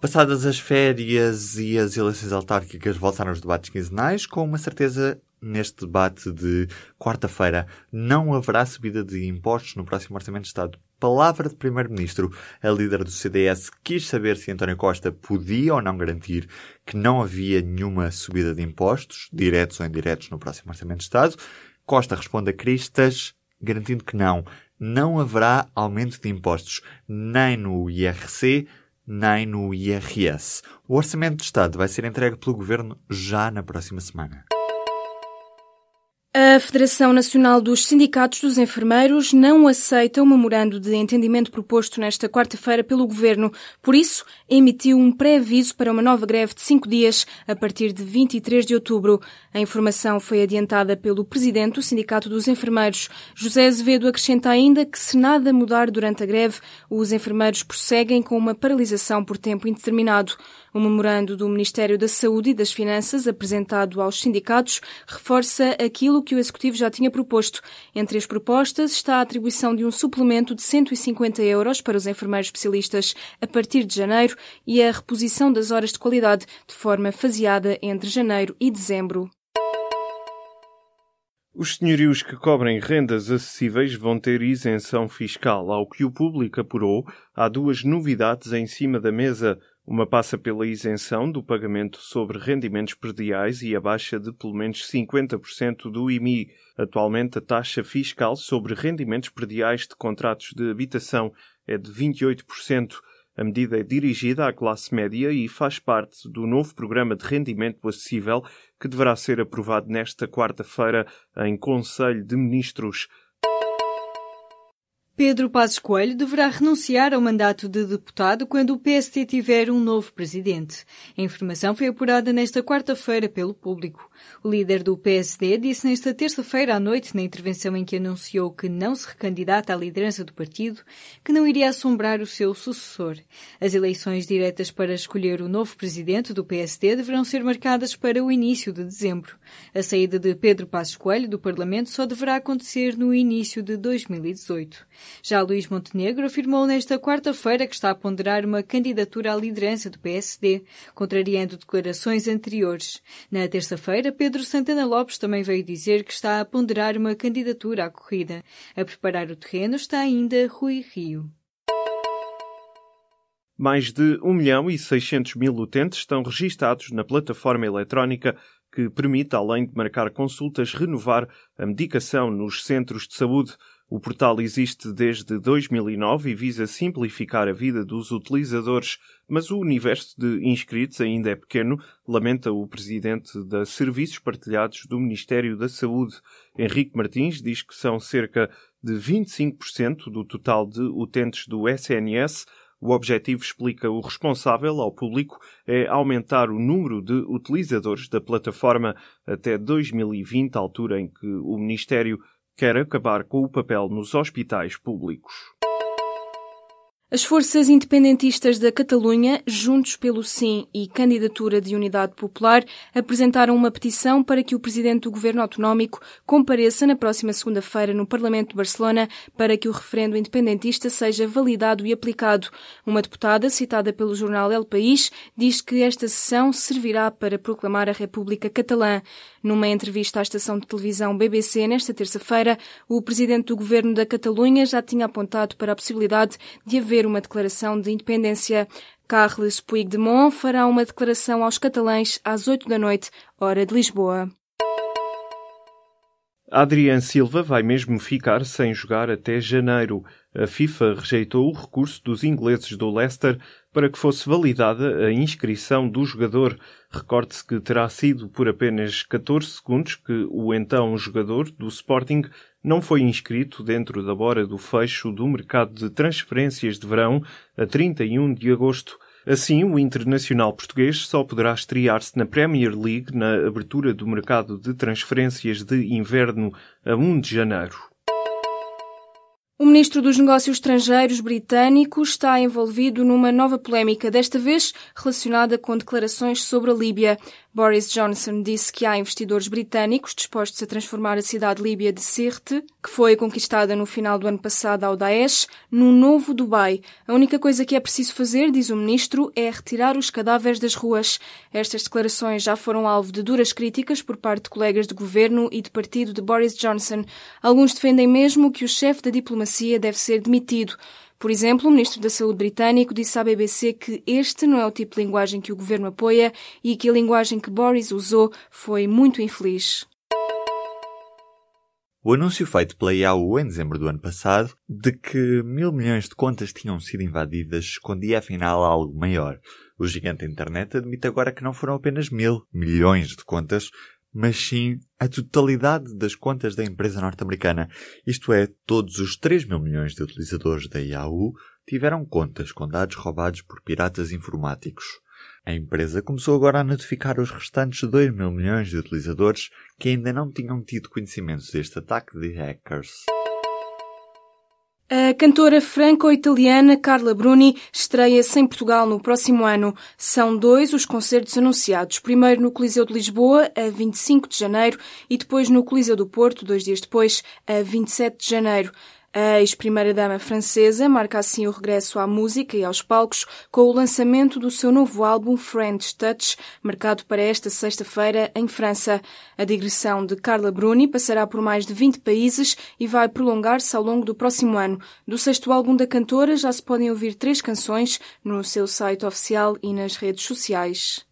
Passadas as férias e as eleições autárquicas, voltaram os debates quinzenais, com uma certeza neste debate de quarta-feira não haverá subida de impostos no próximo Orçamento de Estado. Palavra de Primeiro-Ministro. A líder do CDS quis saber se António Costa podia ou não garantir que não havia nenhuma subida de impostos, diretos ou indiretos, no próximo Orçamento de Estado. Costa responde a Cristas, garantindo que não. Não haverá aumento de impostos, nem no IRC, nem no IRS. O Orçamento de Estado vai ser entregue pelo Governo já na próxima semana. A Federação Nacional dos Sindicatos dos Enfermeiros não aceita o memorando de entendimento proposto nesta quarta-feira pelo Governo. Por isso, emitiu um pré-aviso para uma nova greve de cinco dias a partir de 23 de outubro. A informação foi adiantada pelo presidente do Sindicato dos Enfermeiros. José Azevedo acrescenta ainda que, se nada mudar durante a greve, os enfermeiros prosseguem com uma paralisação por tempo indeterminado. O memorando do Ministério da Saúde e das Finanças, apresentado aos sindicatos, reforça aquilo que o Executivo já tinha proposto. Entre as propostas está a atribuição de um suplemento de 150 euros para os enfermeiros especialistas a partir de janeiro e a reposição das horas de qualidade de forma faseada entre janeiro e dezembro. Os senhorios que cobrem rendas acessíveis vão ter isenção fiscal. Ao que o público apurou, há duas novidades em cima da mesa. Uma passa pela isenção do pagamento sobre rendimentos prediais e a baixa de pelo menos 50% do IMI. Atualmente, a taxa fiscal sobre rendimentos prediais de contratos de habitação é de 28%. A medida é dirigida à classe média e faz parte do novo programa de rendimento acessível que deverá ser aprovado nesta quarta-feira em Conselho de Ministros. Pedro Passos Coelho deverá renunciar ao mandato de deputado quando o PST tiver um novo presidente. A informação foi apurada nesta quarta-feira pelo público. O líder do PSD disse nesta terça-feira à noite, na intervenção em que anunciou que não se recandidata à liderança do partido, que não iria assombrar o seu sucessor. As eleições diretas para escolher o novo presidente do PSD deverão ser marcadas para o início de dezembro. A saída de Pedro Passos Coelho do Parlamento só deverá acontecer no início de 2018. Já Luís Montenegro afirmou nesta quarta-feira que está a ponderar uma candidatura à liderança do PSD, contrariando declarações anteriores. Na terça-feira, Pedro Santana Lopes também veio dizer que está a ponderar uma candidatura à corrida. A preparar o terreno está ainda Rui Rio. Mais de 1 milhão e 600 mil utentes estão registados na plataforma eletrónica que permite, além de marcar consultas, renovar a medicação nos centros de saúde. O portal existe desde 2009 e visa simplificar a vida dos utilizadores, mas o universo de inscritos ainda é pequeno, lamenta o presidente da Serviços Partilhados do Ministério da Saúde. Henrique Martins diz que são cerca de 25% do total de utentes do SNS. O objetivo, explica o responsável ao público, é aumentar o número de utilizadores da plataforma até 2020, altura em que o Ministério quer acabar com o papel nos hospitais públicos. As forças independentistas da Catalunha, Juntos pelo Sim e Candidatura de Unidade Popular, apresentaram uma petição para que o presidente do governo autonómico compareça na próxima segunda-feira no Parlamento de Barcelona para que o referendo independentista seja validado e aplicado. Uma deputada, citada pelo jornal El País, diz que esta sessão servirá para proclamar a República Catalã. Numa entrevista à estação de televisão BBC nesta terça-feira, o presidente do governo da Catalunha já tinha apontado para a possibilidade de haver uma declaração de independência. Carles Puigdemont fará uma declaração aos catalães às 8 da noite, hora de Lisboa. Adrian Silva vai mesmo ficar sem jogar até janeiro. A FIFA rejeitou o recurso dos ingleses do Leicester para que fosse validada a inscrição do jogador. Recorde-se que terá sido por apenas 14 segundos que o então jogador do Sporting não foi inscrito dentro da bora do fecho do mercado de transferências de verão a 31 de agosto. Assim, o internacional português só poderá estrear-se na Premier League na abertura do mercado de transferências de inverno a 1 de janeiro. O ministro dos Negócios Estrangeiros britânico está envolvido numa nova polémica, desta vez relacionada com declarações sobre a Líbia. Boris Johnson disse que há investidores britânicos dispostos a transformar a cidade líbia de Sirte, que foi conquistada no final do ano passado ao Daesh, num novo Dubai. A única coisa que é preciso fazer, diz o ministro, é retirar os cadáveres das ruas. Estas declarações já foram alvo de duras críticas por parte de colegas de governo e de partido de Boris Johnson. Alguns defendem mesmo que o chefe da diplomacia deve ser demitido. Por exemplo, o Ministro da Saúde britânico disse à BBC que este não é o tipo de linguagem que o governo apoia e que a linguagem que Boris usou foi muito infeliz. O anúncio feito pela Yahoo em dezembro do ano passado de que mil milhões de contas tinham sido invadidas escondia afinal algo maior. O gigante da internet admite agora que não foram apenas mil milhões de contas, mas sim a totalidade das contas da empresa norte-americana. Isto é, todos os 3 mil milhões de utilizadores da Yahoo tiveram contas com dados roubados por piratas informáticos. A empresa começou agora a notificar os restantes 2 mil milhões de utilizadores que ainda não tinham tido conhecimento deste ataque de hackers. A cantora franco-italiana Carla Bruni estreia-se em Portugal no próximo ano. São dois os concertos anunciados. Primeiro no Coliseu de Lisboa, a 25 de janeiro, e depois no Coliseu do Porto, dois dias depois, a 27 de janeiro. A ex-primeira-dama francesa marca assim o regresso à música e aos palcos com o lançamento do seu novo álbum French Touch, marcado para esta sexta-feira em França. A digressão de Carla Bruni passará por mais de 20 países e vai prolongar-se ao longo do próximo ano. Do sexto álbum da cantora já se podem ouvir três canções no seu site oficial e nas redes sociais.